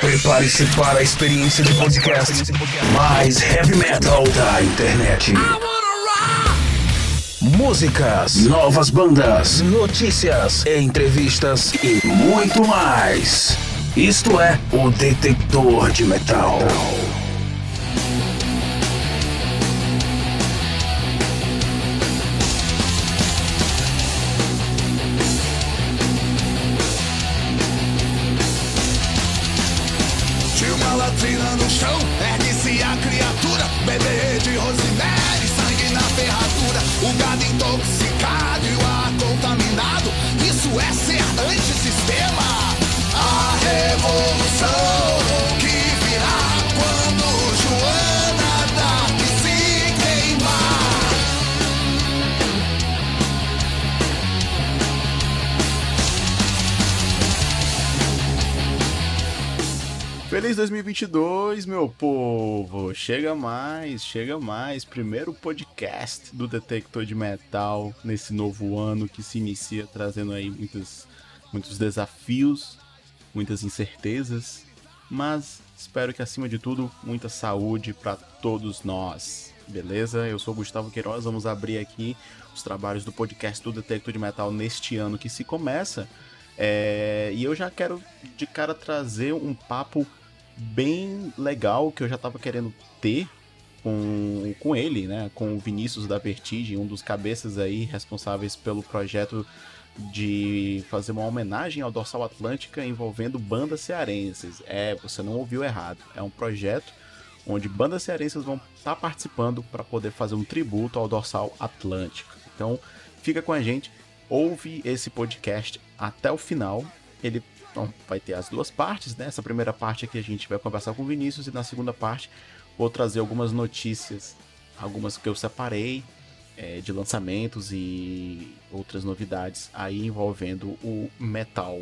Prepare-se para a experiência de podcast mais heavy metal da internet. Músicas, novas bandas, notícias, entrevistas e muito mais. Isto é o Detector de Metal. Feliz 2022, meu povo! Chega mais, chega mais. Primeiro podcast do Detector de Metal nesse novo ano que se inicia trazendo aí muitos, muitos desafios, muitas incertezas, mas espero que acima de tudo muita saúde para todos nós. Beleza? Eu sou Gustavo Queiroz, vamos abrir aqui os trabalhos do podcast do Detector de Metal neste ano que se começa. É, e eu já quero de cara trazer um papo bem legal que eu já estava querendo ter com, com ele, né? Com o Vinícius da Vertigem, um dos cabeças aí responsáveis pelo projeto de fazer uma homenagem ao Dorsal Atlântica envolvendo bandas cearenses. É, você não ouviu errado. É um projeto onde bandas cearenses vão estar participando para poder fazer um tributo ao Dorsal Atlântica. Então, fica com a gente, ouve esse podcast até o final. Ele então, vai ter as duas partes, né? Essa primeira parte aqui a gente vai conversar com o Vinícius e na segunda parte vou trazer algumas notícias, algumas que eu separei é, de lançamentos e outras novidades aí envolvendo o metal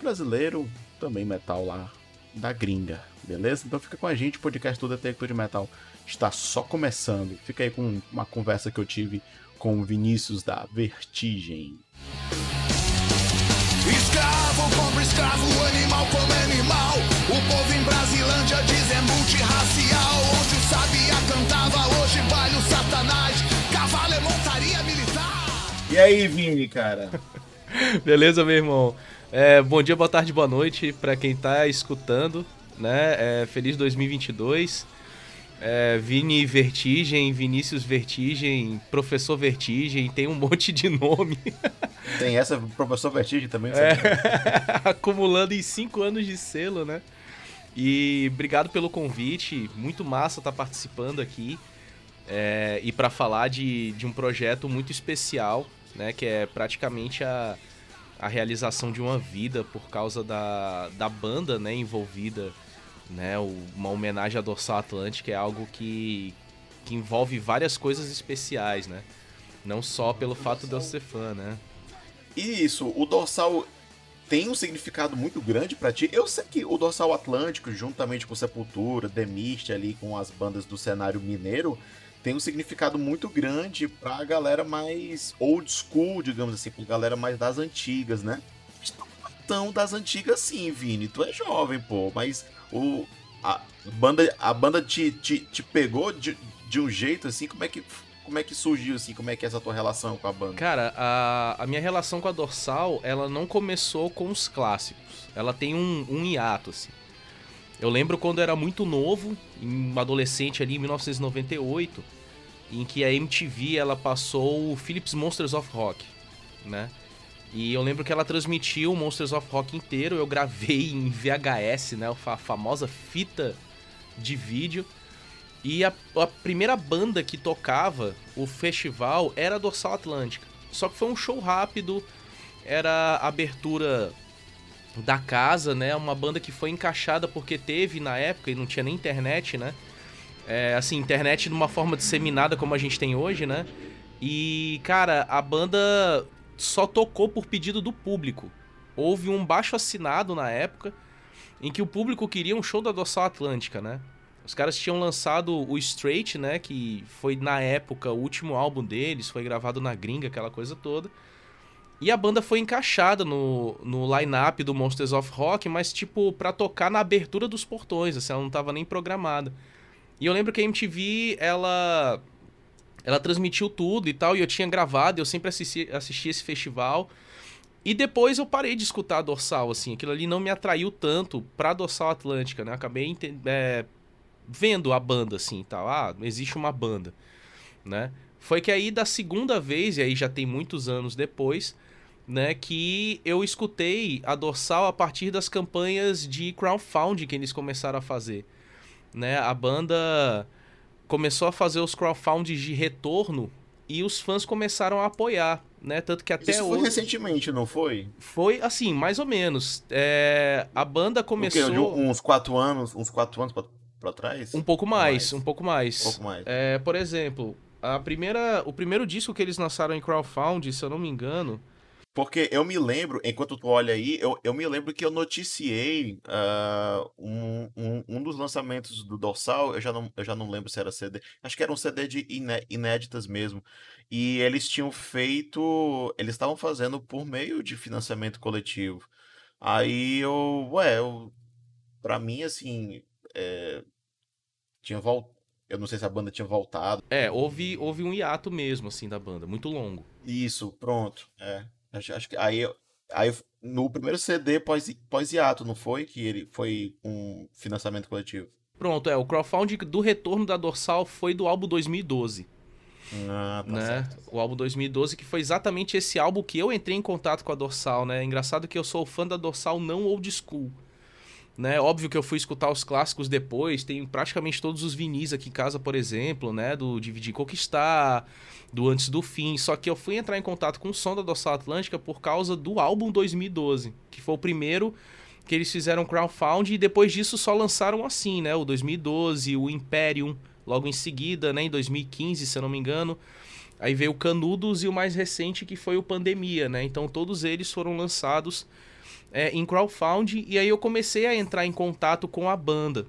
brasileiro, também metal lá da gringa, beleza? Então fica com a gente, o podcast do Detector de Metal está só começando. Fica aí com uma conversa que eu tive com o Vinícius da Vertigem. Escravo compra escravo, animal come animal. O povo em Brasilândia diz é multirracial. Onde o sabia cantava, hoje baile o satanás. Cavalo é montaria militar. E aí, Vini, cara? Beleza, meu irmão? É, bom dia, boa tarde, boa noite pra quem tá escutando, né? É, feliz 2022. É, Vini Vertigem, Vinícius Vertigem, Professor Vertigem, tem um monte de nome. Tem essa, professor Vertigem também? É, acumulando em cinco anos de selo, né? E obrigado pelo convite, muito massa estar participando aqui é, e para falar de, de um projeto muito especial, né? Que é praticamente a, a realização de uma vida por causa da, da banda né, envolvida, né? Uma homenagem à Dorsal Atlântica é algo que, que envolve várias coisas especiais, né? Não só pelo fato de eu ser fã, né? E isso, o dorsal tem um significado muito grande pra ti. Eu sei que o dorsal atlântico, juntamente com Sepultura, Demist ali com as bandas do cenário mineiro, tem um significado muito grande pra galera mais old school, digamos assim, pra galera mais das antigas, né? Tão das antigas assim, Vini. Tu é jovem, pô, mas o a banda a banda te, te, te pegou de, de um jeito assim, como é que como é que surgiu assim? Como é que é essa tua relação com a banda? Cara, a, a minha relação com a Dorsal, ela não começou com os clássicos. Ela tem um, um hiato, assim. Eu lembro quando eu era muito novo, em adolescente ali, em 1998, em que a MTV, ela passou o Philips Monsters of Rock, né? E eu lembro que ela transmitiu o Monsters of Rock inteiro, eu gravei em VHS, né? A famosa fita de vídeo. E a, a primeira banda que tocava o festival era a Dorsal Atlântica. Só que foi um show rápido, era a abertura da casa, né? Uma banda que foi encaixada porque teve na época e não tinha nem internet, né? É, assim, internet de uma forma disseminada como a gente tem hoje, né? E, cara, a banda só tocou por pedido do público. Houve um baixo assinado na época em que o público queria um show da Dorsal Atlântica, né? Os caras tinham lançado o Straight, né? Que foi, na época, o último álbum deles, foi gravado na gringa, aquela coisa toda. E a banda foi encaixada no, no line-up do Monsters of Rock, mas tipo, pra tocar na abertura dos portões, assim, ela não tava nem programada. E eu lembro que a MTV, ela ela transmitiu tudo e tal, e eu tinha gravado, eu sempre assisti, assisti esse festival. E depois eu parei de escutar a Dorsal, assim, aquilo ali não me atraiu tanto pra Dorsal Atlântica, né? Acabei é, vendo a banda, assim, tal. Ah, existe uma banda, né? Foi que aí da segunda vez, e aí já tem muitos anos depois, né, que eu escutei a Dorsal a partir das campanhas de crowdfunding que eles começaram a fazer, né? A banda começou a fazer os crowdfundings de retorno e os fãs começaram a apoiar, né? Tanto que até Isso foi recentemente, não foi? Foi assim, mais ou menos. É... A banda começou. De uns quatro anos, uns quatro anos pra, pra trás? Um pouco mais, mais. um pouco mais. Um pouco mais. É, por exemplo, a primeira, o primeiro disco que eles lançaram em crowdfunding, se eu não me engano, porque eu me lembro, enquanto tu olha aí, eu, eu me lembro que eu noticiei uh, um, um, um, dos lançamentos do Dorsal, eu já, não, eu já não lembro se era CD, acho que era um CD de iné inéditas mesmo. E eles tinham feito, eles estavam fazendo por meio de financiamento coletivo. Aí eu, ué, eu, pra mim, assim, é, tinha voltado. Eu não sei se a banda tinha voltado. É, houve, houve um hiato mesmo, assim, da banda, muito longo. Isso, pronto. É. Acho, acho que aí, aí no primeiro CD pós-hiato, pós não foi? Que ele foi um financiamento coletivo. Pronto, é. O crowdfunding do retorno da Dorsal foi do álbum 2012. Ah, tá né? Certo. O álbum 2012, que foi exatamente esse álbum que eu entrei em contato com a Dorsal, né? Engraçado que eu sou fã da Dorsal não old school. Né? Óbvio que eu fui escutar os clássicos depois, tem praticamente todos os vinis aqui em casa, por exemplo, né? Do Dividir Conquistar, do Antes do Fim. Só que eu fui entrar em contato com o som da Dorsal Atlântica por causa do álbum 2012, que foi o primeiro que eles fizeram crowdfunding e depois disso só lançaram assim, né? O 2012, o Imperium, logo em seguida, né? Em 2015, se eu não me engano. Aí veio o Canudos e o mais recente que foi o Pandemia, né? Então todos eles foram lançados é, em crowdfunding e aí eu comecei a entrar em contato com a banda.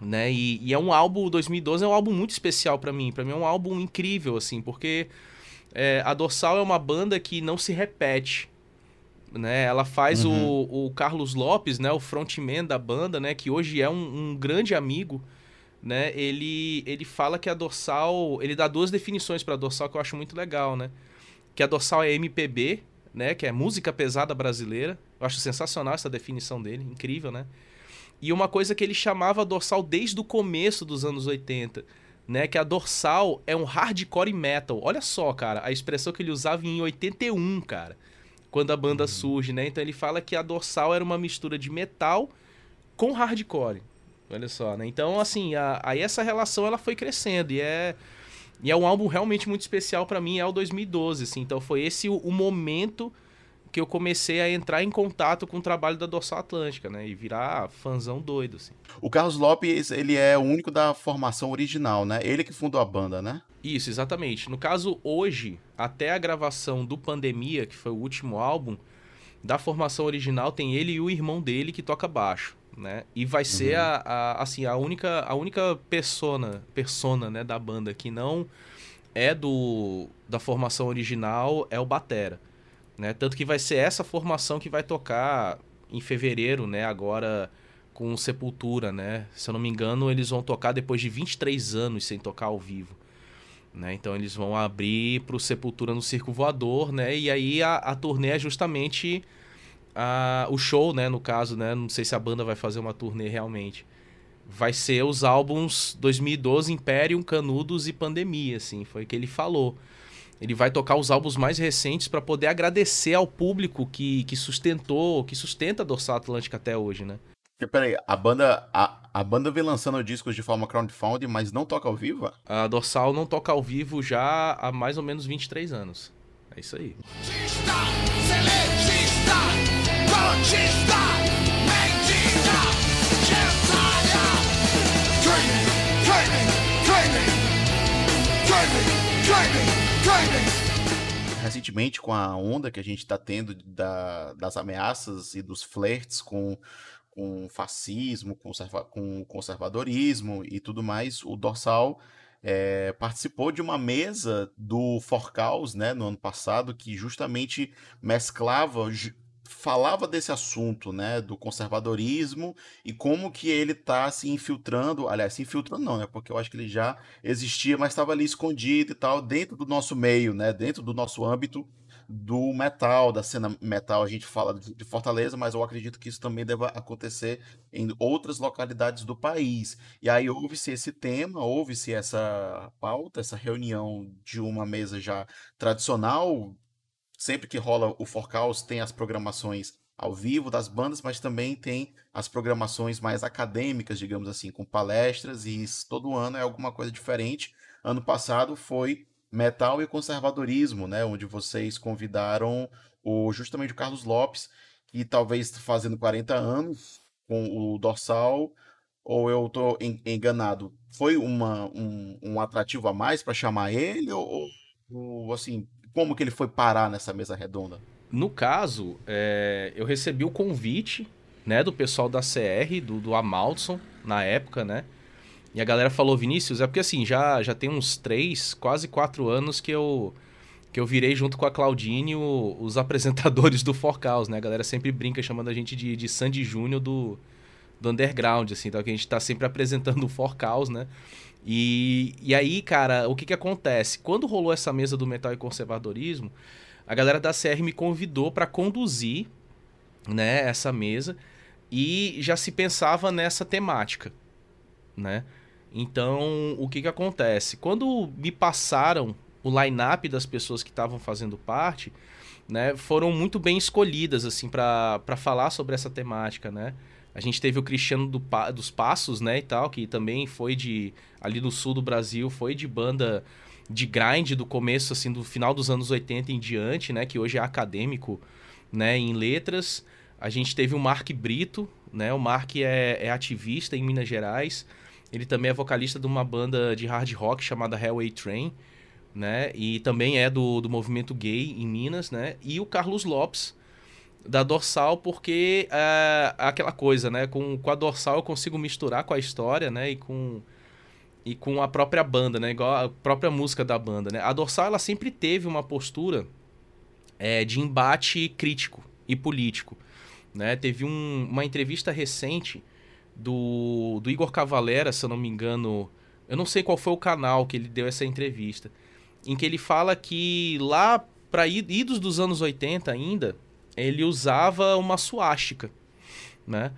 Né? E, e é um álbum, 2012 é um álbum muito especial para mim. para mim é um álbum incrível, assim, porque é, a Dorsal é uma banda que não se repete. Né? Ela faz uhum. o, o Carlos Lopes, né? o frontman da banda, né? que hoje é um, um grande amigo. Né? Ele, ele fala que a Dorsal. Ele dá duas definições para Dorsal que eu acho muito legal, né? Que a Dorsal é MPB, né? Que é música pesada brasileira. Eu acho sensacional essa definição dele, incrível, né? E uma coisa que ele chamava a dorsal desde o começo dos anos 80, né? Que a dorsal é um hardcore metal. Olha só, cara, a expressão que ele usava em 81, cara, quando a banda uhum. surge, né? Então ele fala que a dorsal era uma mistura de metal com hardcore. Olha só, né? Então, assim, a, aí essa relação ela foi crescendo e é e é um álbum realmente muito especial para mim, é o 2012, assim. Então foi esse o, o, momento que eu comecei a entrar em contato com o trabalho da Dorsal Atlântica, né? E virar fãzão doido, assim. O Carlos Lopes, ele é o único da formação original, né? Ele que fundou a banda, né? Isso, exatamente. No caso, hoje, até a gravação do Pandemia, que foi o último álbum, da formação original tem ele e o irmão dele que toca baixo né? E vai ser uhum. a, a, assim, a única, a única persona, persona né, da banda que não é do da formação original é o batera, né? Tanto que vai ser essa formação que vai tocar em fevereiro, né, agora com Sepultura, né? Se eu não me engano, eles vão tocar depois de 23 anos sem tocar ao vivo. Né? Então eles vão abrir para o Sepultura no Circo Voador, né? E aí a, a turnê é justamente a, o show, né, no caso, né, não sei se a banda vai fazer uma turnê realmente, vai ser os álbuns 2012, Imperium, Canudos e Pandemia, assim, foi o que ele falou. Ele vai tocar os álbuns mais recentes para poder agradecer ao público que, que sustentou, que sustenta a Dorsal Atlântica até hoje, né? Peraí, a banda, a, a banda vem lançando discos de forma crowdfunding, mas não toca ao vivo? A Dorsal não toca ao vivo já há mais ou menos 23 anos. É isso aí. Recentemente, com a onda que a gente está tendo da, das ameaças e dos flertes com, com fascismo, conserva, com conservadorismo e tudo mais, o Dorsal é, participou de uma mesa do Forcaus, né, no ano passado, que justamente mesclava falava desse assunto, né, do conservadorismo e como que ele está se infiltrando, aliás, se infiltrando não, né, porque eu acho que ele já existia, mas estava ali escondido e tal, dentro do nosso meio, né, dentro do nosso âmbito do metal, da cena metal, a gente fala de Fortaleza, mas eu acredito que isso também deva acontecer em outras localidades do país. E aí houve-se esse tema, houve-se essa pauta, essa reunião de uma mesa já tradicional, sempre que rola o Forcaus tem as programações ao vivo das bandas, mas também tem as programações mais acadêmicas, digamos assim, com palestras e todo ano é alguma coisa diferente. Ano passado foi metal e conservadorismo, né, onde vocês convidaram o justamente o Carlos Lopes, que talvez fazendo 40 anos com o Dorsal, ou eu estou enganado, foi uma, um, um atrativo a mais para chamar ele ou, ou assim como que ele foi parar nessa mesa redonda? No caso, é, eu recebi o convite, né, do pessoal da CR, do, do Amalson, na época, né? E a galera falou, Vinícius, é porque assim, já, já tem uns três, quase quatro anos que eu que eu virei junto com a Claudine o, os apresentadores do Forcaus, né? A galera sempre brinca chamando a gente de, de Sandy Júnior do, do underground, assim, então a gente tá sempre apresentando o Forcaus, né? E, e aí, cara, o que que acontece? Quando rolou essa mesa do metal e conservadorismo, a galera da CR me convidou para conduzir, né, essa mesa e já se pensava nessa temática, né? Então, o que que acontece? Quando me passaram o line-up das pessoas que estavam fazendo parte, né, foram muito bem escolhidas assim para falar sobre essa temática, né? A gente teve o Cristiano do, dos Passos, né, e tal, que também foi de ali no sul do Brasil, foi de banda de grind do começo assim do final dos anos 80 em diante, né, que hoje é acadêmico, né, em letras. A gente teve o Mark Brito, né? O Mark é, é ativista em Minas Gerais. Ele também é vocalista de uma banda de hard rock chamada Hellway Train, né? E também é do, do movimento gay em Minas, né? E o Carlos Lopes, da dorsal porque é aquela coisa, né? Com, com a dorsal eu consigo misturar com a história, né? E com, e com a própria banda, né? Igual a própria música da banda, né? A dorsal ela sempre teve uma postura é, de embate crítico e político, né? Teve um, uma entrevista recente do, do Igor Cavalera, se eu não me engano, eu não sei qual foi o canal que ele deu essa entrevista, em que ele fala que lá para idos dos anos 80 ainda, ele usava uma suástica, né?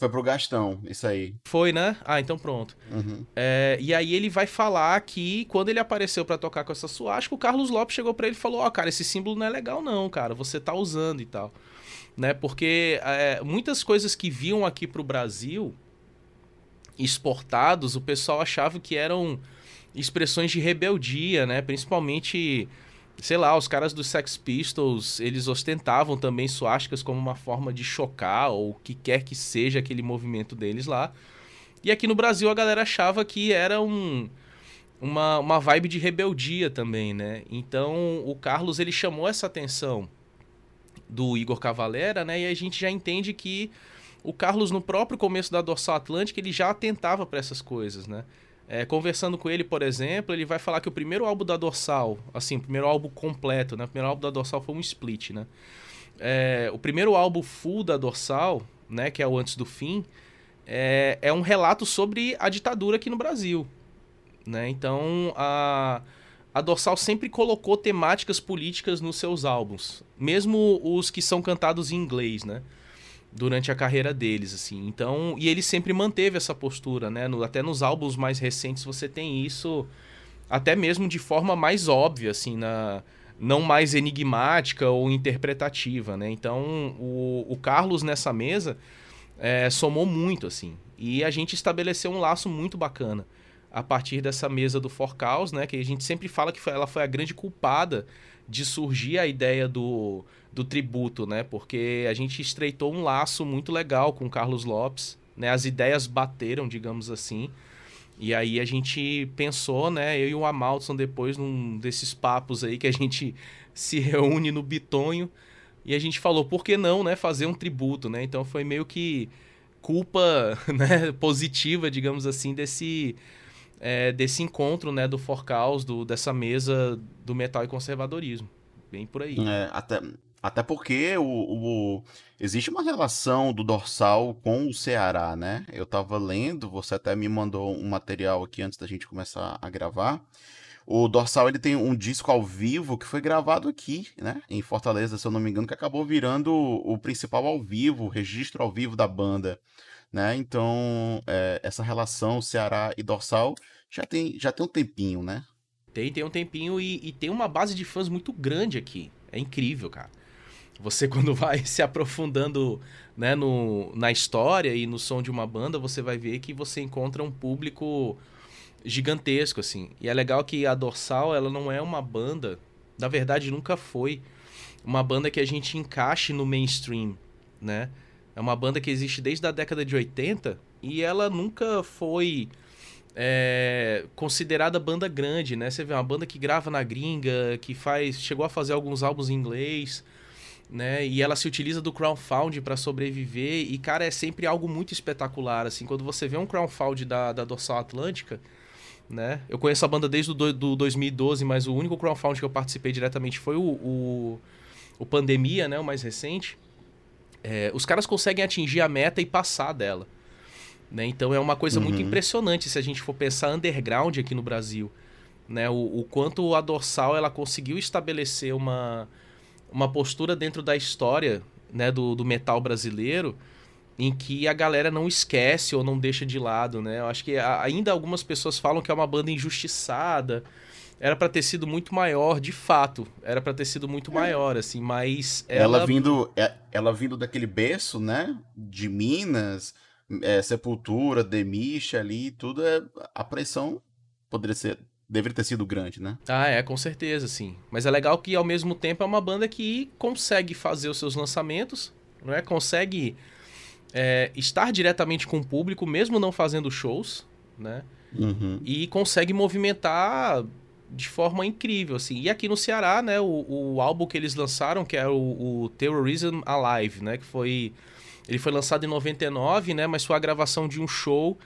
Foi pro Gastão, isso aí. Foi, né? Ah, então pronto. Uhum. É, e aí ele vai falar que quando ele apareceu para tocar com essa suástica, o Carlos Lopes chegou para ele e falou: Ó, oh, cara, esse símbolo não é legal, não, cara. Você tá usando e tal. Né? Porque é, muitas coisas que viam aqui pro Brasil exportados, o pessoal achava que eram expressões de rebeldia, né? Principalmente sei lá, os caras dos Sex Pistols, eles ostentavam também suásticas como uma forma de chocar ou o que quer que seja aquele movimento deles lá. E aqui no Brasil a galera achava que era um, uma, uma vibe de rebeldia também, né? Então o Carlos ele chamou essa atenção do Igor Cavalera, né? E a gente já entende que o Carlos no próprio começo da Dorsal Atlântica ele já atentava para essas coisas, né? É, conversando com ele, por exemplo, ele vai falar que o primeiro álbum da Dorsal, assim, o primeiro álbum completo, né? O primeiro álbum da Dorsal foi um split, né? É, o primeiro álbum full da Dorsal, né? Que é o Antes do Fim, é, é um relato sobre a ditadura aqui no Brasil, né? Então, a, a Dorsal sempre colocou temáticas políticas nos seus álbuns, mesmo os que são cantados em inglês, né? Durante a carreira deles, assim. Então, e ele sempre manteve essa postura, né? No, até nos álbuns mais recentes você tem isso, até mesmo de forma mais óbvia, assim, na não mais enigmática ou interpretativa, né? Então, o, o Carlos nessa mesa é, somou muito, assim. E a gente estabeleceu um laço muito bacana a partir dessa mesa do Forcaus, né? Que a gente sempre fala que foi, ela foi a grande culpada de surgir a ideia do do tributo, né? Porque a gente estreitou um laço muito legal com o Carlos Lopes, né? As ideias bateram, digamos assim. E aí a gente pensou, né? Eu e o Amalson depois num desses papos aí que a gente se reúne no Bitonho e a gente falou, por que não, né? Fazer um tributo, né? Então foi meio que culpa né, positiva, digamos assim, desse é, desse encontro, né, do Forcaus, do, dessa mesa do metal e conservadorismo. Bem por aí. É, até, até porque o, o, existe uma relação do dorsal com o Ceará, né? Eu tava lendo, você até me mandou um material aqui antes da gente começar a gravar. O Dorsal ele tem um disco ao vivo que foi gravado aqui, né, em Fortaleza, se eu não me engano, que acabou virando o principal ao vivo, o registro ao vivo da banda, né? Então, é, essa relação Ceará e Dorsal já tem, já tem um tempinho, né? Tem, tem um tempinho e, e tem uma base de fãs muito grande aqui. É incrível, cara. Você, quando vai se aprofundando né, no, na história e no som de uma banda, você vai ver que você encontra um público gigantesco, assim. E é legal que a Dorsal, ela não é uma banda, na verdade nunca foi uma banda que a gente encaixe no mainstream, né? É uma banda que existe desde a década de 80 e ela nunca foi é, considerada banda grande, né? Você vê uma banda que grava na gringa, que faz, chegou a fazer alguns álbuns em inglês, né? E ela se utiliza do crowdfunding para sobreviver e cara é sempre algo muito espetacular, assim. Quando você vê um crowdfunding da, da Dorsal Atlântica, né? Eu conheço a banda desde o do, do 2012, mas o único crowdfunding que eu participei diretamente foi o, o, o Pandemia, né? O mais recente. É, os caras conseguem atingir a meta e passar dela. Né? Então é uma coisa uhum. muito impressionante se a gente for pensar underground aqui no Brasil. Né? O, o quanto a Dorsal ela conseguiu estabelecer uma, uma postura dentro da história né, do, do metal brasileiro em que a galera não esquece ou não deixa de lado, né? Eu acho que ainda algumas pessoas falam que é uma banda injustiçada. Era para ter sido muito maior, de fato. Era para ter sido muito é. maior, assim, mas ela... ela vindo, é, ela vindo daquele berço, né? De Minas, é, Sepultura, Demisha ali, tudo é a pressão poderia ser deveria ter sido grande, né? Ah, é, com certeza, sim. Mas é legal que ao mesmo tempo é uma banda que consegue fazer os seus lançamentos, não é? Consegue é, estar diretamente com o público, mesmo não fazendo shows, né? Uhum. E consegue movimentar de forma incrível, assim. E aqui no Ceará, né, o, o álbum que eles lançaram, que é o, o Terrorism Alive, né, que foi... Ele foi lançado em 99, né, mas foi a gravação de um show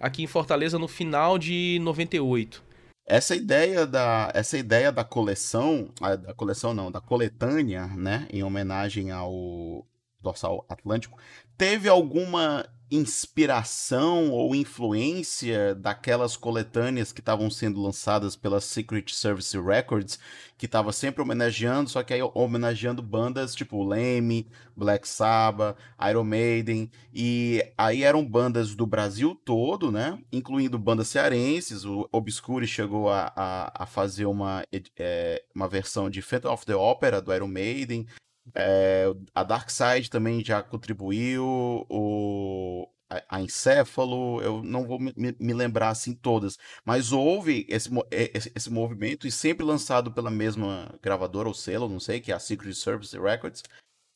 aqui em Fortaleza no final de 98. Essa ideia da, essa ideia da coleção, da coleção não, da coletânea, né, em homenagem ao dorsal atlântico, teve alguma inspiração ou influência daquelas coletâneas que estavam sendo lançadas pela Secret Service Records, que estava sempre homenageando, só que aí homenageando bandas tipo Leme, Black Sabbath, Iron Maiden, e aí eram bandas do Brasil todo, né? Incluindo bandas cearenses, o Obscure chegou a, a, a fazer uma, é, uma versão de Phantom of the Opera do Iron Maiden, é, a Dark Side também já contribuiu, o, a, a Encéfalo, eu não vou me, me, lembrar assim todas, mas houve esse, esse, esse, movimento e sempre lançado pela mesma gravadora ou selo, não sei, que é a Secret Service Records,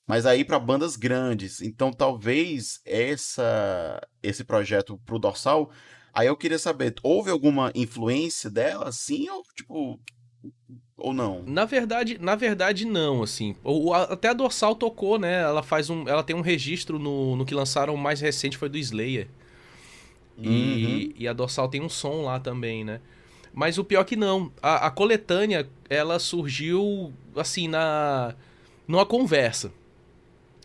mas aí para bandas grandes. Então talvez essa esse projeto pro Dorsal, aí eu queria saber, houve alguma influência dela, sim, ou tipo ou não? Na verdade, na verdade não, assim. Até a Dorsal tocou, né? Ela faz um, ela tem um registro no, no que lançaram o mais recente foi do Slayer. E, uhum. e a Dorsal tem um som lá também, né? Mas o pior que não, a, a coletânea ela surgiu assim na numa conversa,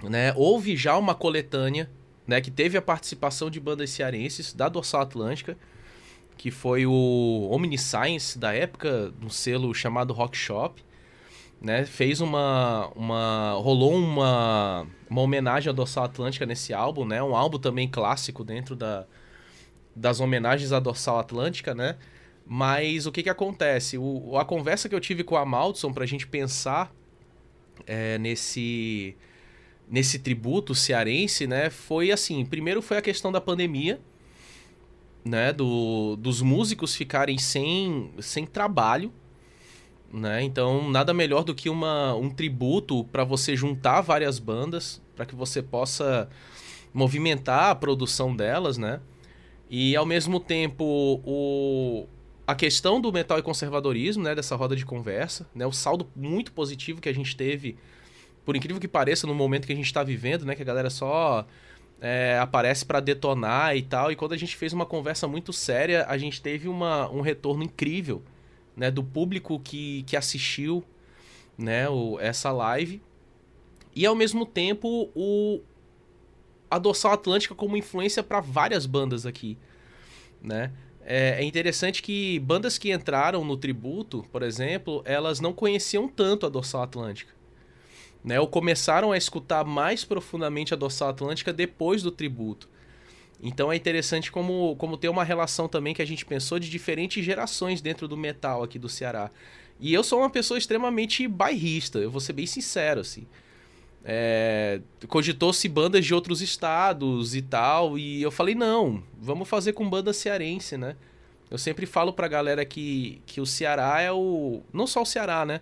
né? Houve já uma coletânea, né, que teve a participação de bandas cearenses da Dorsal Atlântica que foi o Omniscience da época, um selo chamado Rock Shop, né? Fez uma uma rolou uma uma homenagem à Dorsal Atlântica nesse álbum, né? Um álbum também clássico dentro da das homenagens à Dorsal Atlântica, né? Mas o que que acontece? O, a conversa que eu tive com a Maldson pra gente pensar é, nesse nesse tributo cearense, né? Foi assim, primeiro foi a questão da pandemia, né, do, dos músicos ficarem sem, sem trabalho, né? Então, nada melhor do que uma, um tributo para você juntar várias bandas, para que você possa movimentar a produção delas, né? E ao mesmo tempo, o, a questão do metal e conservadorismo, né, dessa roda de conversa, né, o saldo muito positivo que a gente teve, por incrível que pareça, no momento que a gente está vivendo, né, que a galera só é, aparece para detonar e tal. E quando a gente fez uma conversa muito séria, a gente teve uma, um retorno incrível, né, do público que, que assistiu, né, o, essa live. E ao mesmo tempo o a Dorsal Atlântica como influência para várias bandas aqui, né? É, é interessante que bandas que entraram no tributo, por exemplo, elas não conheciam tanto a Dorsal Atlântica né, ou começaram a escutar mais profundamente a Dorsal Atlântica depois do tributo. Então é interessante como, como ter uma relação também que a gente pensou de diferentes gerações dentro do metal aqui do Ceará. E eu sou uma pessoa extremamente bairrista, eu vou ser bem sincero, assim. É, Cogitou-se bandas de outros estados e tal, e eu falei, não, vamos fazer com banda cearense, né? Eu sempre falo pra galera que, que o Ceará é o. Não só o Ceará, né?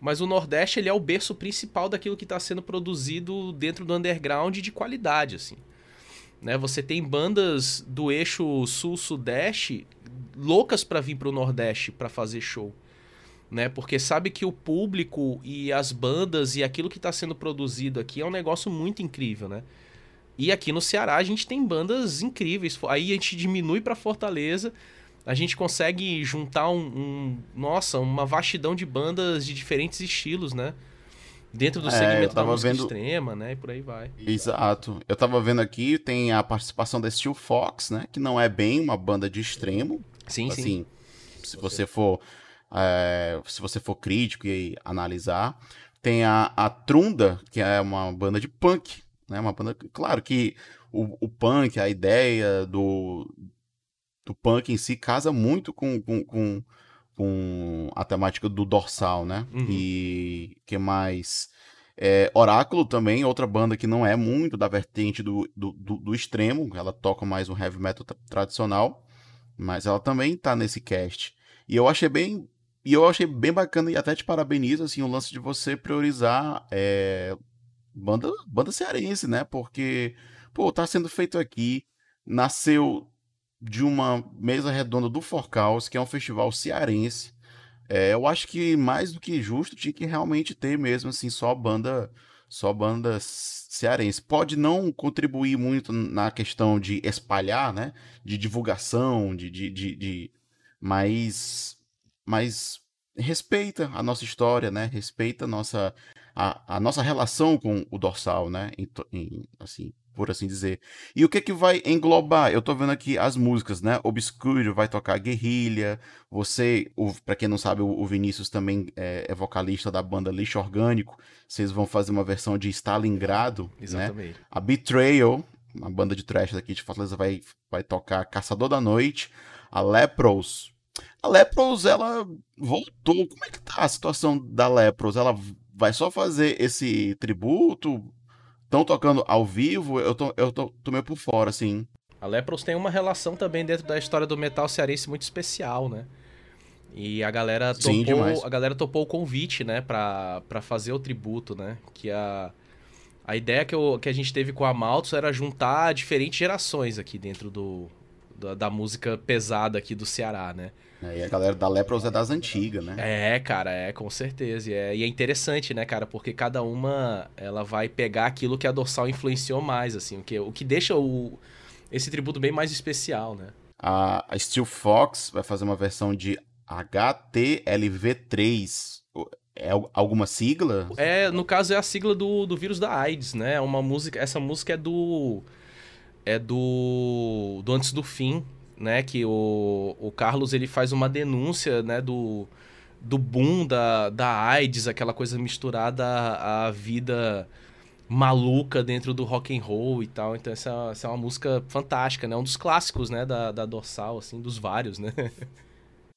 Mas o Nordeste ele é o berço principal daquilo que está sendo produzido dentro do underground de qualidade, assim. Né? Você tem bandas do eixo sul-sudeste loucas para vir para o Nordeste para fazer show. Né? Porque sabe que o público e as bandas e aquilo que está sendo produzido aqui é um negócio muito incrível, né? E aqui no Ceará a gente tem bandas incríveis. Aí a gente diminui para Fortaleza a gente consegue juntar um, um, nossa, uma vastidão de bandas de diferentes estilos, né? Dentro do é, segmento da música vendo... extrema, né? E por aí vai. Exato. Eu tava vendo aqui, tem a participação da Steel Fox, né? Que não é bem uma banda de extremo. Sim, assim, sim. Se você for. É, se você for crítico e analisar. Tem a, a Trunda, que é uma banda de punk. Né? Uma banda. Claro que o, o punk, a ideia do, do punk em si casa muito com, com, com, com a temática do dorsal, né? Uhum. E que mais? É, Oráculo também, outra banda que não é muito da vertente do, do, do, do extremo, ela toca mais um heavy metal tradicional, mas ela também tá nesse cast. E eu achei bem. E eu achei bem bacana e até te parabenizo assim, o lance de você priorizar é, banda, banda cearense, né? Porque, pô, tá sendo feito aqui, nasceu de uma mesa redonda do Forcaus, que é um festival cearense. É, eu acho que mais do que justo tinha que realmente ter mesmo assim só banda só banda cearense. Pode não contribuir muito na questão de espalhar, né? De divulgação, de, de, de, de... mas mas respeita a nossa história, né? Respeita a nossa a, a nossa relação com o dorsal, né? Em, em, assim, por assim dizer. E o que que vai englobar? Eu tô vendo aqui as músicas, né? Obscuro vai tocar Guerrilha. Você, para quem não sabe, o, Vinícius também é, é, vocalista da banda Lixo Orgânico. Vocês vão fazer uma versão de Stalingrado, né? Exatamente. Né? A Betrayal, uma banda de trash daqui de Fortaleza vai vai tocar Caçador da Noite. A Lepros a Lepros, ela voltou. Como é que tá a situação da Lepros? Ela vai só fazer esse tributo? Estão tocando ao vivo? Eu tô, eu tô, tô meio por fora, assim. A Lepros tem uma relação também dentro da história do metal cearense muito especial, né? E a galera topou, Sim, a galera topou o convite, né, pra, pra fazer o tributo, né? Que a, a ideia que, eu, que a gente teve com a Maltos era juntar diferentes gerações aqui dentro do, da, da música pesada aqui do Ceará, né? É, e a galera da Lepros é das antigas, né? É, cara, é, com certeza. E é, e é interessante, né, cara? Porque cada uma, ela vai pegar aquilo que a Dorsal influenciou mais, assim. O que, o que deixa o, esse tributo bem mais especial, né? A, a Steel Fox vai fazer uma versão de HTLV3. É alguma sigla? É, no caso é a sigla do, do vírus da AIDS, né? É uma música, essa música é do é do do antes do fim, né? Que o, o Carlos ele faz uma denúncia, né? Do, do boom da, da AIDS, aquela coisa misturada à, à vida maluca dentro do rock and roll e tal. Então essa, essa, é uma música fantástica, né? Um dos clássicos, né? Da, da Dorsal, assim, dos vários, né?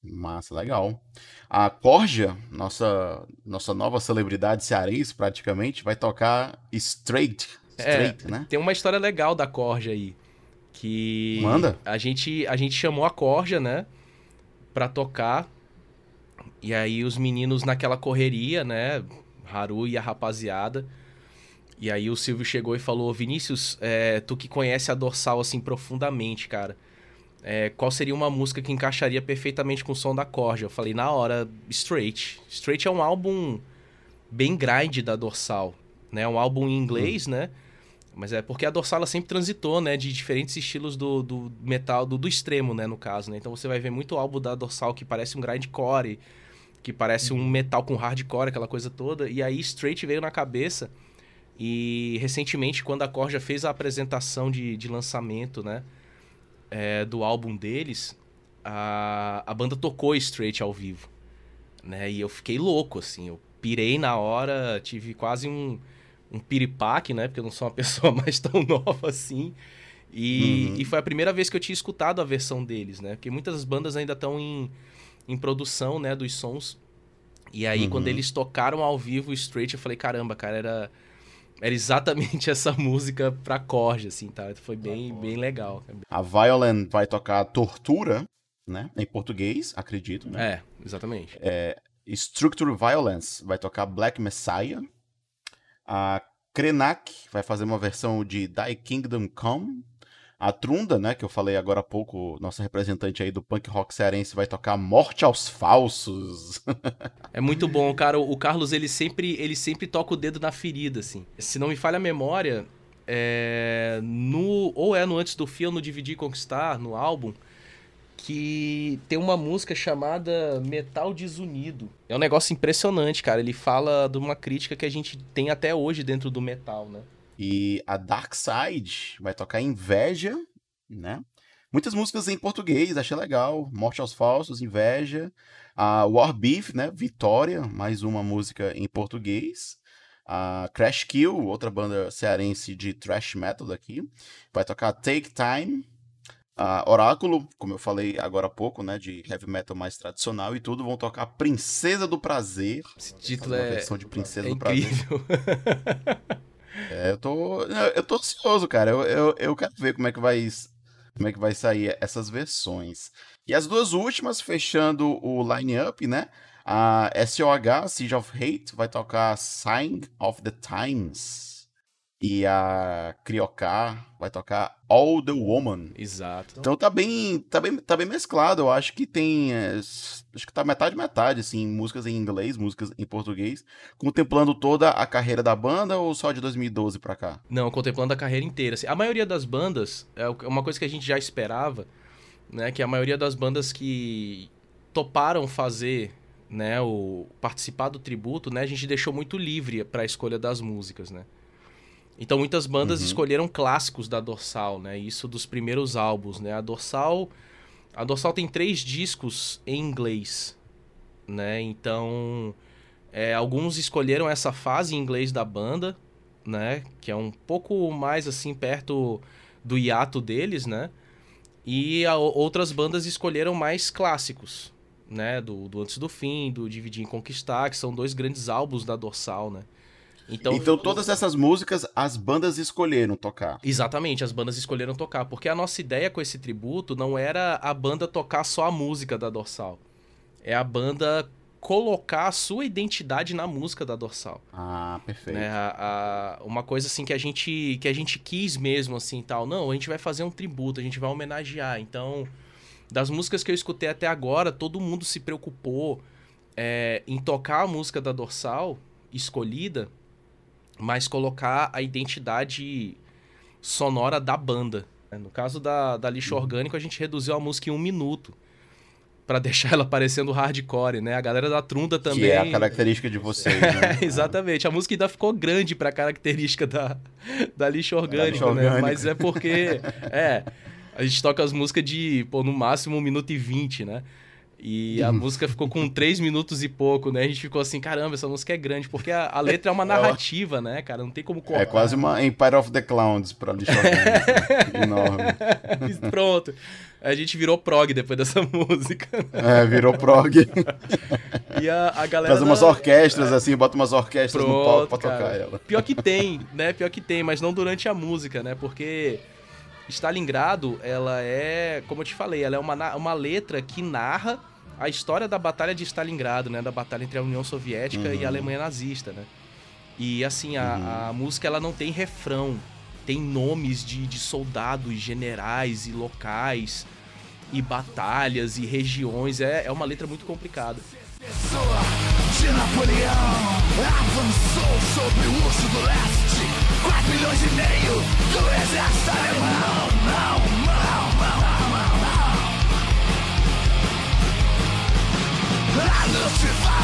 Massa, legal. A Corja, nossa, nossa nova celebridade cearense, praticamente, vai tocar Straight. Straight, é, né? Tem uma história legal da Corja aí. Que Manda. A gente, a gente chamou a Corja, né? Pra tocar. E aí os meninos naquela correria, né? Haru e a rapaziada. E aí o Silvio chegou e falou: Vinícius, é, tu que conhece a dorsal assim profundamente, cara. É, qual seria uma música que encaixaria perfeitamente com o som da corja? Eu falei, na hora, Straight. Straight é um álbum bem grind da dorsal, né? Um álbum em inglês, hum. né? Mas é porque a Dorsal ela sempre transitou, né, de diferentes estilos do, do metal, do, do extremo, né, no caso, né? Então você vai ver muito álbum da Dorsal que parece um grindcore, que parece um metal com hardcore, aquela coisa toda. E aí Straight veio na cabeça. E recentemente, quando a Corja fez a apresentação de, de lançamento, né, é, do álbum deles, a, a banda tocou Straight ao vivo, né? E eu fiquei louco, assim, eu pirei na hora, tive quase um um piripaque, né? Porque eu não sou uma pessoa mais tão nova assim. E, uhum. e foi a primeira vez que eu tinha escutado a versão deles, né? Porque muitas bandas ainda estão em, em produção, né? Dos sons. E aí, uhum. quando eles tocaram ao vivo o Straight, eu falei, caramba, cara, era, era exatamente essa música pra corja, assim, tá? Foi bem, bem legal. A Violent vai tocar Tortura, né? Em português, acredito, né? É, exatamente. É, Structure Violence vai tocar Black Messiah. A Krenak vai fazer uma versão de Die Kingdom Come. A Trunda, né, que eu falei agora há pouco, nossa representante aí do punk rock cearense, vai tocar Morte aos Falsos. é muito bom, cara. O Carlos, ele sempre, ele sempre toca o dedo na ferida, assim. Se não me falha a memória, é... no ou é no Antes do Fio, no Dividir e Conquistar, no álbum, que tem uma música chamada Metal Desunido. É um negócio impressionante, cara. Ele fala de uma crítica que a gente tem até hoje dentro do metal, né? E a Dark Side vai tocar Inveja, né? Muitas músicas em português, achei legal. Morte aos Falsos, Inveja. A War Beef, né? Vitória, mais uma música em português. A Crash Kill, outra banda cearense de thrash metal daqui. Vai tocar Take Time, a Oráculo, como eu falei agora há pouco, né, de heavy metal mais tradicional e tudo, vão tocar Princesa do Prazer. Esse título é versão de Princesa é do incrível. Prazer. é, eu tô, eu tô ansioso, cara. Eu, eu, eu quero ver como é que vai como é que vai sair essas versões. E as duas últimas fechando o line-up, né? A SOH, Siege of Hate, vai tocar Sign of the Times. E a Criocar vai tocar All the Woman. Exato. Então tá bem, tá bem, tá bem mesclado. Eu acho que tem. É, acho que tá metade metade, assim, músicas em inglês, músicas em português. Contemplando toda a carreira da banda ou só de 2012 pra cá? Não, contemplando a carreira inteira. Assim, a maioria das bandas, é uma coisa que a gente já esperava, né? Que a maioria das bandas que toparam fazer né, o participar do tributo, né, a gente deixou muito livre para a escolha das músicas, né? Então muitas bandas uhum. escolheram clássicos da Dorsal, né? Isso dos primeiros álbuns, né? A Dorsal, a Dorsal tem três discos em inglês, né? Então é, alguns escolheram essa fase em inglês da banda, né? Que é um pouco mais assim perto do hiato deles, né? E a, outras bandas escolheram mais clássicos, né? Do, do Antes do Fim, do Dividir e Conquistar, que são dois grandes álbuns da Dorsal, né? Então, então todas essas músicas as bandas escolheram tocar. Exatamente, as bandas escolheram tocar, porque a nossa ideia com esse tributo não era a banda tocar só a música da Dorsal. É a banda colocar a sua identidade na música da Dorsal. Ah, perfeito. Né? A, a, uma coisa assim que a gente que a gente quis mesmo assim, tal. Não, a gente vai fazer um tributo, a gente vai homenagear. Então, das músicas que eu escutei até agora, todo mundo se preocupou é, em tocar a música da Dorsal escolhida mas colocar a identidade sonora da banda. No caso da, da lixo uhum. orgânico, a gente reduziu a música em um minuto para deixar ela parecendo hardcore, né? A galera da Trunda também. Que é a característica de vocês, né? Exatamente. A música ainda ficou grande para a característica da, da lixo orgânico, né? Orgânico. Mas é porque. é. A gente toca as músicas de, pô, no máximo 1 minuto e 20, né? E a música ficou com três minutos e pouco, né? A gente ficou assim, caramba, essa música é grande, porque a, a letra é uma narrativa, né, cara? Não tem como cortar. É quase uma Empire of the Clowns pra lixar enorme. Pronto. A gente virou prog depois dessa música. É, virou prog. e a, a galera. Faz umas da... orquestras, assim, bota umas orquestras Pronto, no palco pra cara. tocar ela. Pior que tem, né? Pior que tem, mas não durante a música, né? Porque. Stalingrado, ela é, como eu te falei, ela é uma, uma letra que narra a história da batalha de Stalingrado, né? Da batalha entre a União Soviética uhum. e a uhum. Alemanha nazista, né? E assim, a, uhum. a, música ela não tem refrão, tem nomes de, de soldados, generais e locais, e batalhas e regiões. É, é uma letra muito complicada. De Napoleão avançou sobre o urso do leste 4 milhões e meio do exército alemão. Não, não, Lucifer.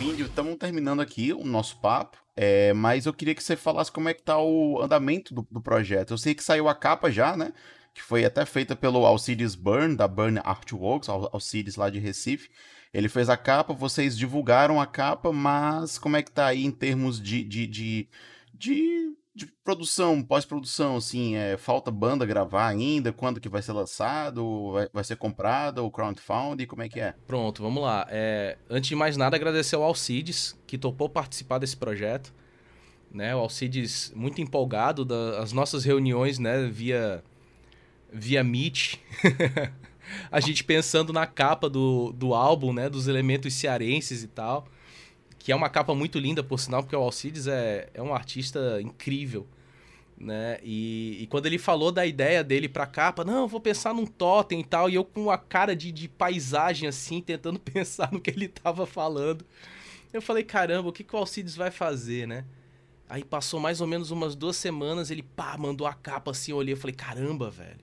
Índio, estamos terminando aqui o nosso papo, é, mas eu queria que você falasse como é que tá o andamento do, do projeto. Eu sei que saiu a capa já, né? Que foi até feita pelo Alcides Burn, da Burn Artworks, Al- Alcides lá de Recife. Ele fez a capa, vocês divulgaram a capa, mas como é que tá aí em termos de, de, de, de, de produção, pós-produção, assim, é, falta banda gravar ainda, quando que vai ser lançado, vai, vai ser comprado, o crowdfunding, como é que é? Pronto, vamos lá. É, antes de mais nada, agradecer ao Alcides, que topou participar desse projeto. Né? O Alcides muito empolgado das nossas reuniões né? via, via Meet. a gente pensando na capa do, do álbum, né? dos elementos cearenses e tal. Que é uma capa muito linda, por sinal, porque o Alcides é, é um artista incrível. Né? E, e quando ele falou da ideia dele pra capa, não, vou pensar num totem e tal, e eu com a cara de, de paisagem assim, tentando pensar no que ele tava falando. Eu falei, caramba, o que, que o Alcides vai fazer, né? Aí passou mais ou menos umas duas semanas, ele pá, mandou a capa assim, eu olhei, eu falei, caramba, velho.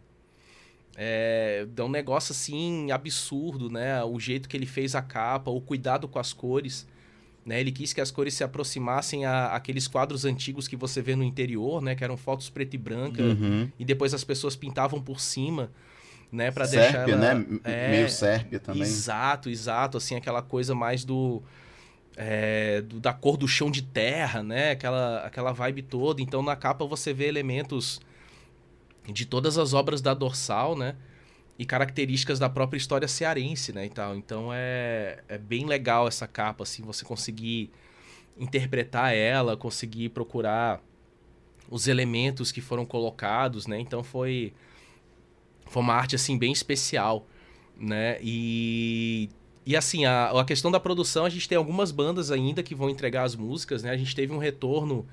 É, dá um negócio assim absurdo, né? O jeito que ele fez a capa, o cuidado com as cores. Né? Ele quis que as cores se aproximassem a aqueles quadros antigos que você vê no interior, né? Que eram fotos preto e branca. Uhum. E depois as pessoas pintavam por cima, né? Pra deixar ela... né? É, Meio sérpia também. Exato, exato. Assim, aquela coisa mais do, é, do- da cor do chão de terra, né? Aquela, aquela vibe toda. Então, na capa você vê elementos de todas as obras da Dorsal, né? E características da própria história cearense, né? E tal. Então, é, é bem legal essa capa, assim, você conseguir interpretar ela, conseguir procurar os elementos que foram colocados, né? Então, foi, foi uma arte, assim, bem especial, né? E e assim, a, a questão da produção, a gente tem algumas bandas ainda que vão entregar as músicas, né? A gente teve um retorno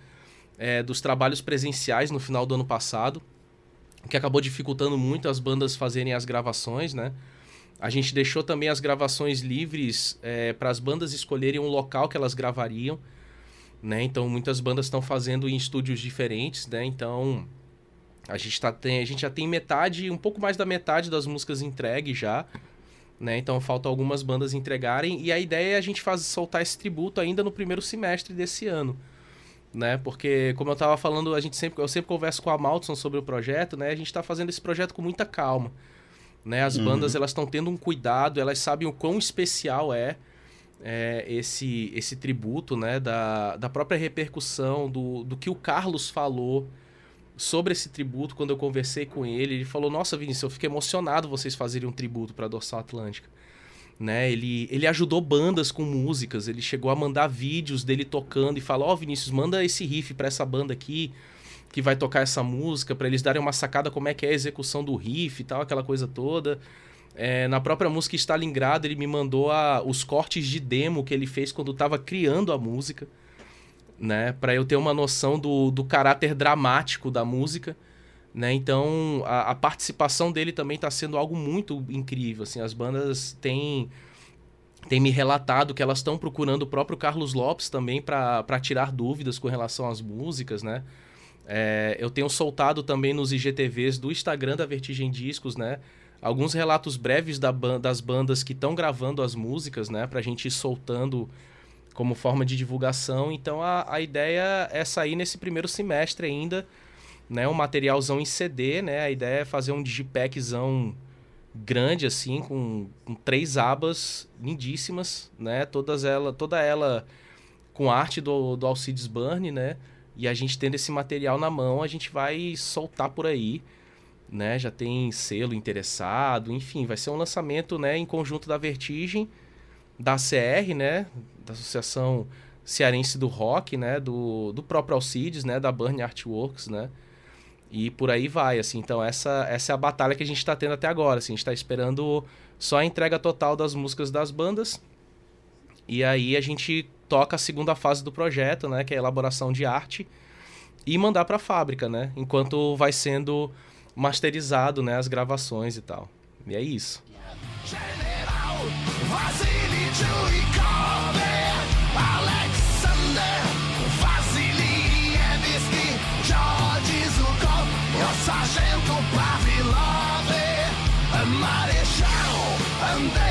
é, dos trabalhos presenciais no final do ano passado, que acabou dificultando muito as bandas fazerem as gravações, né? A gente deixou também as gravações livres para as bandas escolherem um local que elas gravariam, né? Então muitas bandas estão fazendo em estúdios diferentes, né? Então a gente, tá, tem, a gente já tem metade, um pouco mais da metade das músicas entregues já, né? Então faltam algumas bandas entregarem e a ideia é a gente faz, soltar esse tributo ainda no primeiro semestre desse ano, né? Porque como eu tava falando, a gente sempre eu sempre converso com a Maltson sobre o projeto, né? A gente tá fazendo esse projeto com muita calma, né? As Uhum. bandas elas estão tendo um cuidado, elas sabem o quão especial é, é, esse esse tributo, né? Da, da própria repercussão do, do que o Carlos falou sobre esse tributo quando eu conversei com ele. Ele falou: Nossa, Vinícius, eu fiquei emocionado vocês fazerem um tributo para a Dorsal Atlântica. Né? Ele, ele ajudou bandas com músicas, ele chegou a mandar vídeos dele tocando e falou: Ó, Vinícius, manda esse riff para essa banda aqui que vai tocar essa música, para eles darem uma sacada como é que é a execução do riff e tal, aquela coisa toda. É, na própria música Stalingrado, ele me mandou a, os cortes de demo que ele fez quando estava criando a música né? Para eu ter uma noção do, do caráter dramático da música, né? Então a, a participação dele também está sendo algo muito incrível, assim. As bandas têm têm me relatado que elas estão procurando o próprio Carlos Lopes também para tirar dúvidas com relação às músicas, né? É, eu tenho soltado também nos IGTVs do Instagram da Vertigem Discos, né? Alguns relatos breves da das bandas que estão gravando as músicas, né? Pra gente ir soltando como forma de divulgação. Então a, a ideia é sair nesse primeiro semestre ainda, né? Um materialzão em CD, né? A ideia é fazer um digipackzão grande assim, com, com três abas lindíssimas, né? Todas ela, toda ela com arte do, do Alcides Burn, né? E a gente tendo esse material na mão, a gente vai soltar por aí, né? Já tem selo interessado, enfim, vai ser um lançamento, né, em conjunto da Vertigem, da CR, né, da Associação Cearense do Rock, né, do, do próprio Alcides, né, da Burn Artworks, né? E por aí vai, assim. Então essa essa é a batalha que a gente está tendo até agora, assim. A gente está esperando só a entrega total das músicas das bandas. E aí a gente toca a segunda fase do projeto, né, que é a elaboração de arte e mandar para a fábrica, né, enquanto vai sendo masterizado, né, as gravações e tal. E é isso. General Vasily Sargento Pavlov, Marechal, Andrei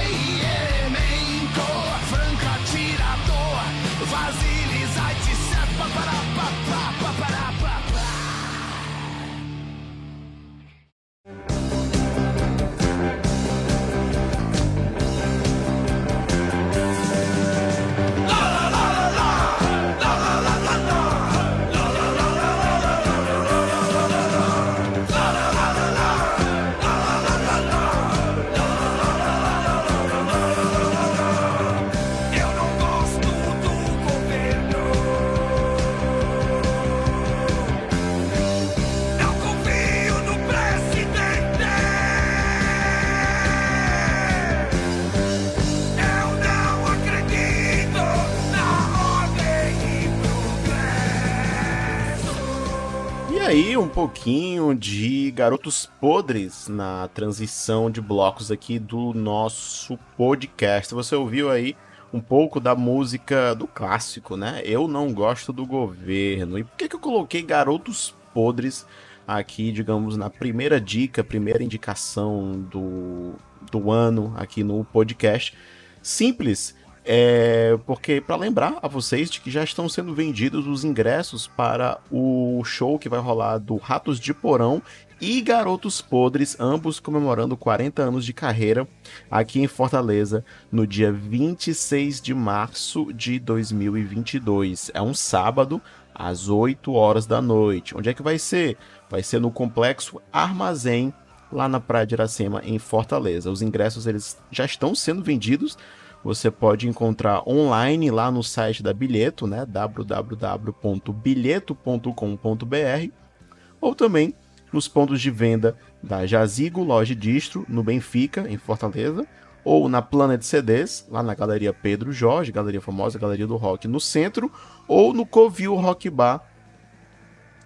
um pouquinho de Garotos Podres na transição de blocos aqui do nosso podcast. Você ouviu aí um pouco da música do clássico, né? Eu não gosto do governo. E por que, que eu coloquei Garotos Podres aqui, digamos, na primeira dica, primeira indicação do, do ano aqui no podcast? Simples. É porque para lembrar a vocês de que já estão sendo vendidos os ingressos para o show que vai rolar do Ratos de Porão e Garotos Podres, ambos comemorando 40 anos de carreira aqui em Fortaleza no dia 26 de março de 2022. É um sábado às 8 horas da noite. Onde é que vai ser? Vai ser no Complexo Armazém lá na Praia de Iracema em Fortaleza. Os ingressos eles já estão sendo vendidos você pode encontrar online lá no site da Bilheto, né? www.bilheto.com.br ou também nos pontos de venda da Jazigo Loja Distro, no Benfica, em Fortaleza, ou na Planet CDs, lá na Galeria Pedro Jorge, Galeria Famosa, Galeria do Rock, no centro, ou no Covil Rock Bar,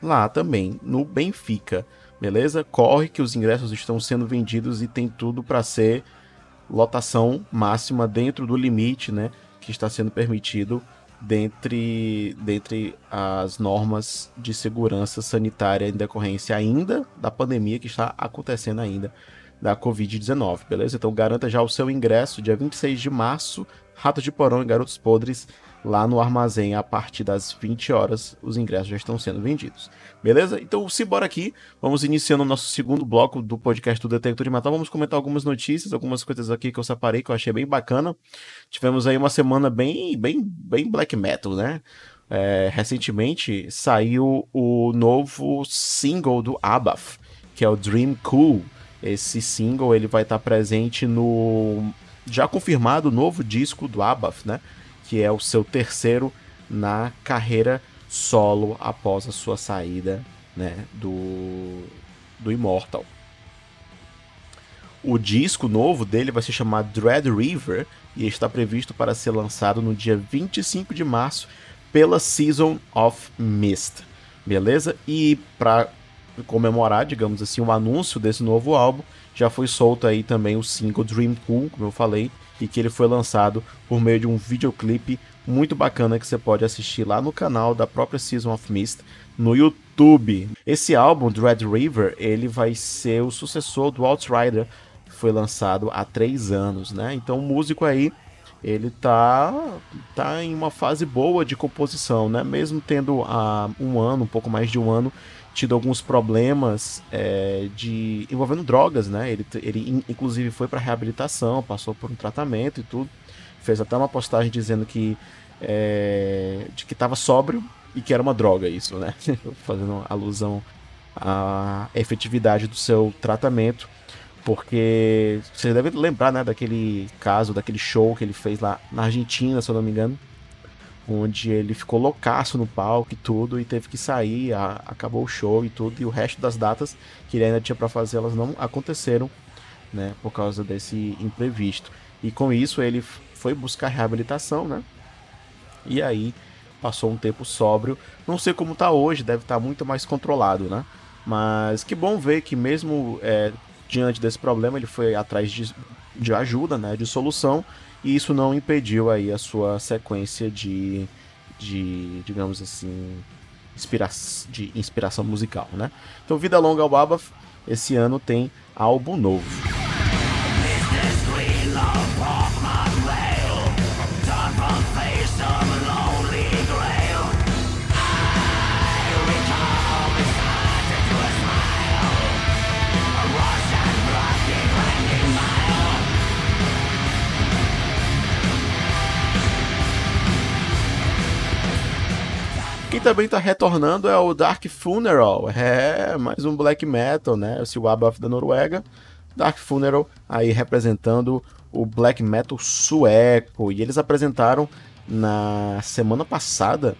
lá também, no Benfica. Beleza? Corre que os ingressos estão sendo vendidos e tem tudo para ser lotação máxima dentro do limite, né, que está sendo permitido dentre, dentre as normas de segurança sanitária em decorrência ainda da pandemia que está acontecendo ainda da Covid-19, beleza? Então garanta já o seu ingresso dia 26 de março, Rato de Porão e Garotos Podres lá no armazém a partir das 20 horas os ingressos já estão sendo vendidos. Beleza? Então, simbora aqui. Vamos iniciando o nosso segundo bloco do podcast do Detector de Metal. Vamos comentar algumas notícias, algumas coisas aqui que eu separei que eu achei bem bacana. Tivemos aí uma semana bem, bem, bem black metal, né? É, recentemente saiu o novo single do Abaf, que é o Dream Cool. Esse single ele vai estar presente no já confirmado novo disco do Abaf, né? Que é o seu terceiro na carreira solo após a sua saída né, do, do Immortal. O disco novo dele vai se chamar Dread River e está previsto para ser lançado no dia 25 de março pela Season of Mist. Beleza? E para comemorar, digamos assim, o anúncio desse novo álbum, já foi solto aí também o single Dream Cool, como eu falei, e que ele foi lançado por meio de um videoclipe muito bacana que você pode assistir lá no canal da própria Season of Mist no YouTube. Esse álbum, Dread River, ele vai ser o sucessor do Outrider, que foi lançado há três anos, né? Então o músico aí, ele tá, tá em uma fase boa de composição, né? Mesmo tendo há um ano, um pouco mais de um ano, tido alguns problemas é, de envolvendo drogas, né? Ele, ele inclusive foi para reabilitação, passou por um tratamento e tudo. Fez até uma postagem dizendo que é, de que estava sóbrio e que era uma droga isso, né? Fazendo alusão à efetividade do seu tratamento, porque você deve lembrar, né, daquele caso, daquele show que ele fez lá na Argentina, se eu não me engano, onde ele ficou loucaço no palco e tudo, e teve que sair, a, acabou o show e tudo, e o resto das datas que ele ainda tinha para fazer, elas não aconteceram, né, por causa desse imprevisto. E com isso ele foi buscar reabilitação, né? E aí passou um tempo sóbrio. Não sei como tá hoje, deve estar tá muito mais controlado, né? Mas que bom ver que mesmo é, diante desse problema ele foi atrás de de ajuda, né, de solução, e isso não impediu aí a sua sequência de, de digamos assim, inspira de inspiração musical, né? Então, Vida Longa ao Baba, esse ano tem álbum novo. Quem também está retornando é o Dark Funeral. É, mais um black metal, né? O Wabaf da Noruega. Dark Funeral aí representando o black metal sueco. E eles apresentaram na semana passada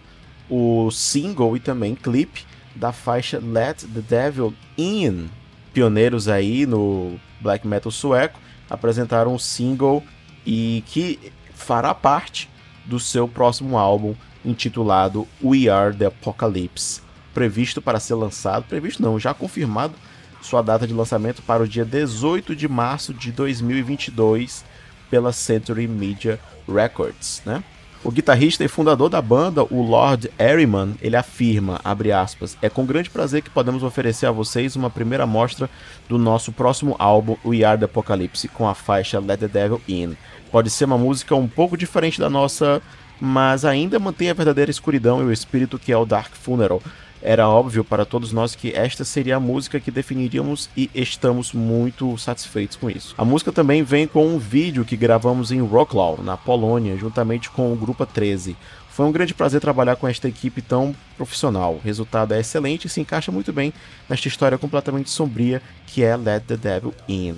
o single e também clipe da faixa Let the Devil In. Pioneiros aí no black metal sueco apresentaram um single e que fará parte do seu próximo álbum intitulado We Are the Apocalypse, previsto para ser lançado, previsto não, já confirmado sua data de lançamento para o dia 18 de março de 2022 pela Century Media Records, né? O guitarrista e fundador da banda, o Lord Harriman, ele afirma, abre aspas, é com grande prazer que podemos oferecer a vocês uma primeira amostra do nosso próximo álbum, We Are The Apocalypse, com a faixa Let The Devil In. Pode ser uma música um pouco diferente da nossa mas ainda mantém a verdadeira escuridão e o espírito que é o Dark Funeral. Era óbvio para todos nós que esta seria a música que definiríamos e estamos muito satisfeitos com isso. A música também vem com um vídeo que gravamos em Wrocław, na Polônia, juntamente com o Grupo 13. Foi um grande prazer trabalhar com esta equipe tão profissional. O resultado é excelente e se encaixa muito bem nesta história completamente sombria que é Let the Devil In.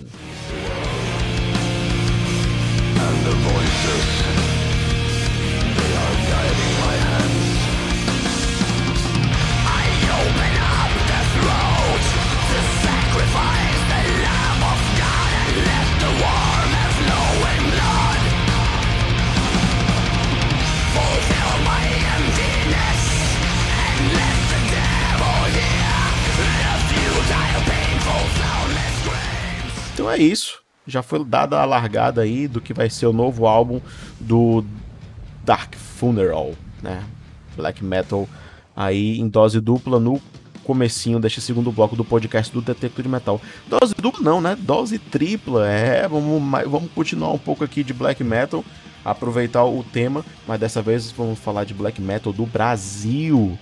Então é isso. Já foi dada a largada aí do que vai ser o novo álbum do Dark Funeral, né? Black Metal aí em dose dupla no comecinho deste segundo bloco do podcast do Detector de Metal. Dose dupla não, né? Dose tripla. É, vamos, vamos continuar um pouco aqui de Black Metal, aproveitar o tema, mas dessa vez vamos falar de Black Metal do Brasil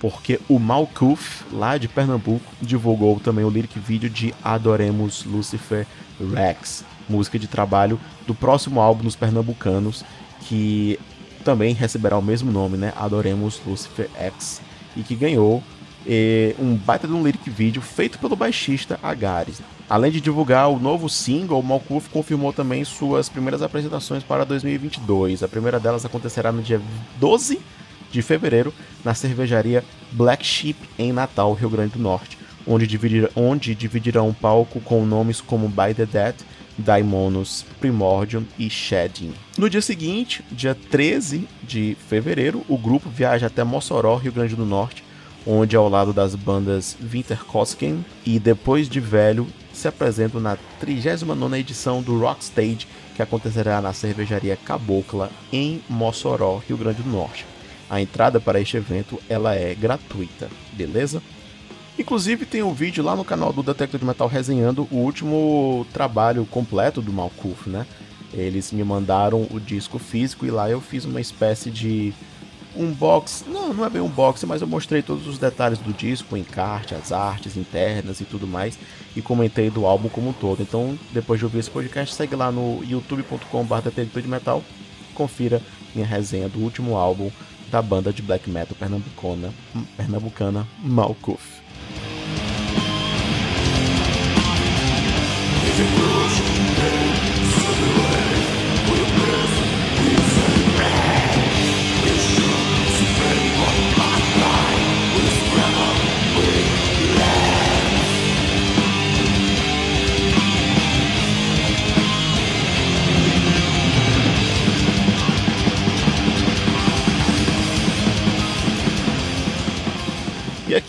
porque o Malkuth, lá de Pernambuco, divulgou também o lyric vídeo de Adoremos Lucifer Rex, música de trabalho do próximo álbum dos pernambucanos, que também receberá o mesmo nome, né? Adoremos Lucifer X, e que ganhou eh, um baita de um lyric vídeo feito pelo baixista Agares. Além de divulgar o novo single, o Malkuth confirmou também suas primeiras apresentações para 2022. A primeira delas acontecerá no dia 12 de fevereiro na cervejaria Black Sheep em Natal, Rio Grande do Norte, onde, dividir, onde dividirão um palco com nomes como By the Dead, Daimonos, Primordium e Shedding. No dia seguinte, dia 13 de fevereiro, o grupo viaja até Mossoró, Rio Grande do Norte, onde ao lado das bandas Winterkosken e Depois de Velho se apresentam na 39ª edição do Rockstage, que acontecerá na cervejaria Cabocla em Mossoró, Rio Grande do Norte. A entrada para este evento ela é gratuita, beleza? Inclusive tem um vídeo lá no canal do Detector de Metal resenhando o último trabalho completo do Malkuth, né? Eles me mandaram o disco físico e lá eu fiz uma espécie de unbox, não, não é bem unboxing, mas eu mostrei todos os detalhes do disco, o encarte, as artes internas e tudo mais, e comentei do álbum como um todo. Então, depois de ouvir esse podcast, segue lá no youtube.com.br detector de metal, confira minha resenha do último álbum da banda de black metal pernambucana, pernambucana Malkuth.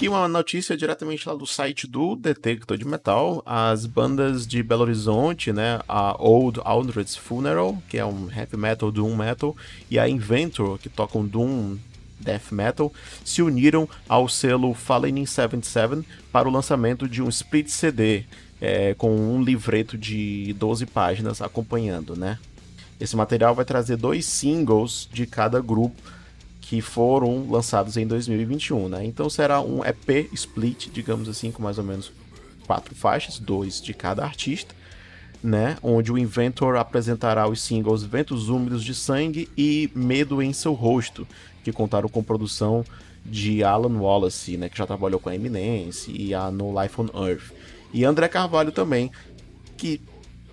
Uma notícia diretamente lá do site do Detector de Metal. As bandas de Belo Horizonte, né? A Old Aldred's Funeral, que é um heavy metal, doom metal, e a Inventor, que tocam doom death metal, se uniram ao selo Fallen in 77 para o lançamento de um split CD é, com um livreto de 12 páginas acompanhando, né? Esse material vai trazer dois singles de cada grupo que foram lançados em 2021, né? Então será um EP split, digamos assim, com mais ou menos quatro faixas, dois de cada artista, né? Onde o Inventor apresentará os singles Ventos Úmidos de Sangue e Medo em Seu Rosto, que contaram com produção de Alan Wallace, né? Que já trabalhou com a Eminence e a No Life on Earth. E André Carvalho também, que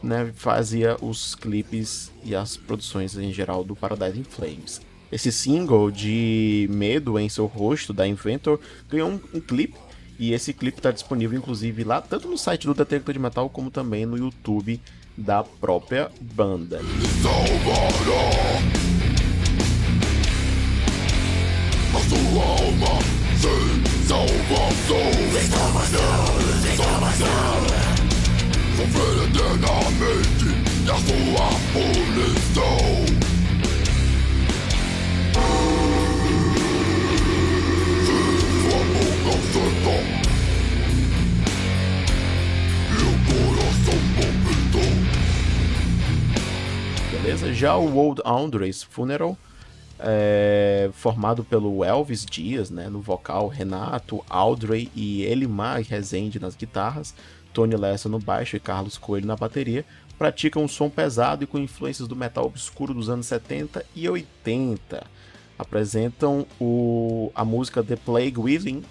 né, fazia os clipes e as produções em geral do Paradise in Flames. Esse single de Medo em seu rosto da Inventor ganhou um, um clipe e esse clipe está disponível inclusive lá tanto no site do Detector de Metal como também no YouTube da própria banda. Eternamente da sua punição Beleza? Já o Old Andres Funeral, é, formado pelo Elvis Dias né, no vocal, Renato, Audrey e Elimar Rezende nas guitarras, Tony Lessa no baixo e Carlos Coelho na bateria, praticam um som pesado e com influências do metal obscuro dos anos 70 e 80 apresentam o, a música The Plague Within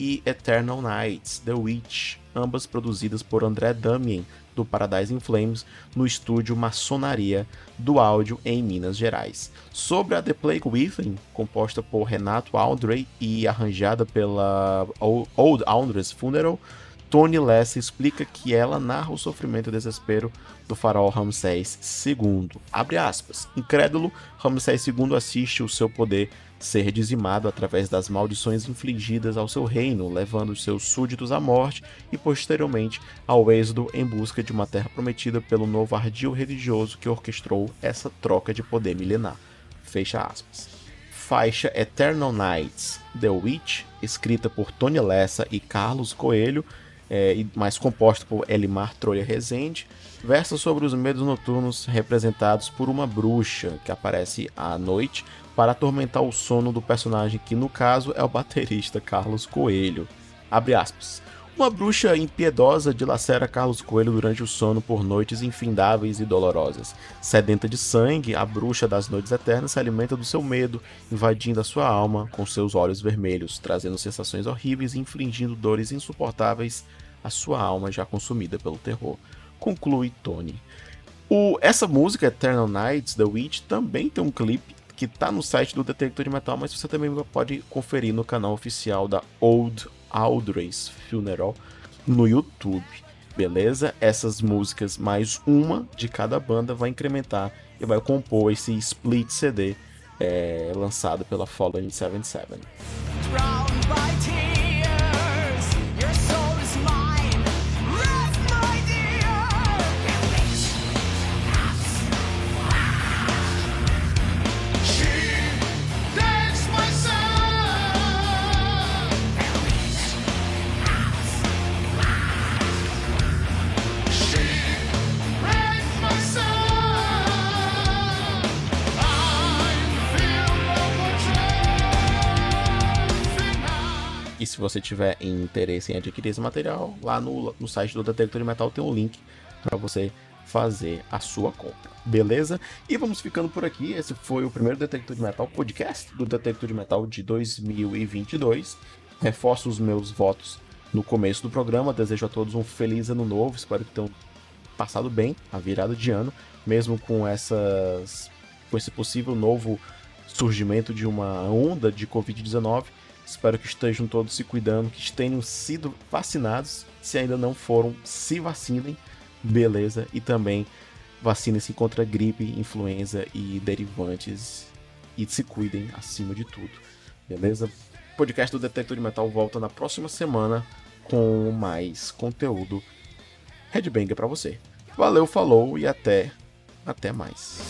e Eternal Nights, The Witch, ambas produzidas por André Damien, do Paradise in Flames, no estúdio Maçonaria do Áudio em Minas Gerais. Sobre a The Plague Within, composta por Renato Aldrey e arranjada pela Old Andres Funeral, Tony Lessa explica que ela narra o sofrimento e desespero do faraó Ramsés II. Abre aspas. Incrédulo, Ramsés II assiste o seu poder ser dizimado através das maldições infligidas ao seu reino, levando seus súditos à morte e posteriormente ao êxodo em busca de uma terra prometida pelo novo ardil religioso que orquestrou essa troca de poder milenar. Fecha aspas. Faixa Eternal Nights, The Witch, escrita por Tony Lessa e Carlos Coelho, é, mais composta por Elimar Trolha Rezende, versa sobre os medos noturnos representados por uma bruxa que aparece à noite para atormentar o sono do personagem que, no caso, é o baterista Carlos Coelho. Abre aspas. Uma bruxa impiedosa dilacera Carlos Coelho durante o sono por noites infindáveis e dolorosas. Sedenta de sangue, a bruxa das noites eternas se alimenta do seu medo, invadindo a sua alma com seus olhos vermelhos, trazendo sensações horríveis e infligindo dores insuportáveis a sua alma já consumida pelo terror. Conclui Tony. O, essa música, Eternal Nights, The Witch, também tem um clipe que está no site do Detector de Metal, mas você também pode conferir no canal oficial da Old Audrey's Funeral no YouTube. Beleza? Essas músicas, mais uma de cada banda, vai incrementar e vai compor esse split CD é, lançado pela Fallen 77. Você tiver interesse em adquirir esse material, lá no, no site do Detector de Metal tem um link para você fazer a sua compra. Beleza? E vamos ficando por aqui. Esse foi o primeiro Detector de Metal podcast do Detector de Metal de 2022. Reforço os meus votos no começo do programa. Desejo a todos um feliz ano novo. Espero que tenham passado bem a virada de ano, mesmo com essas com esse possível novo surgimento de uma onda de Covid-19. Espero que estejam todos se cuidando, que tenham sido vacinados. Se ainda não foram, se vacinem, beleza? E também vacinem-se contra gripe, influenza e derivantes. E se cuidem acima de tudo, beleza? O podcast do Detector de Metal volta na próxima semana com mais conteúdo Headbanger para você. Valeu, falou e até até mais.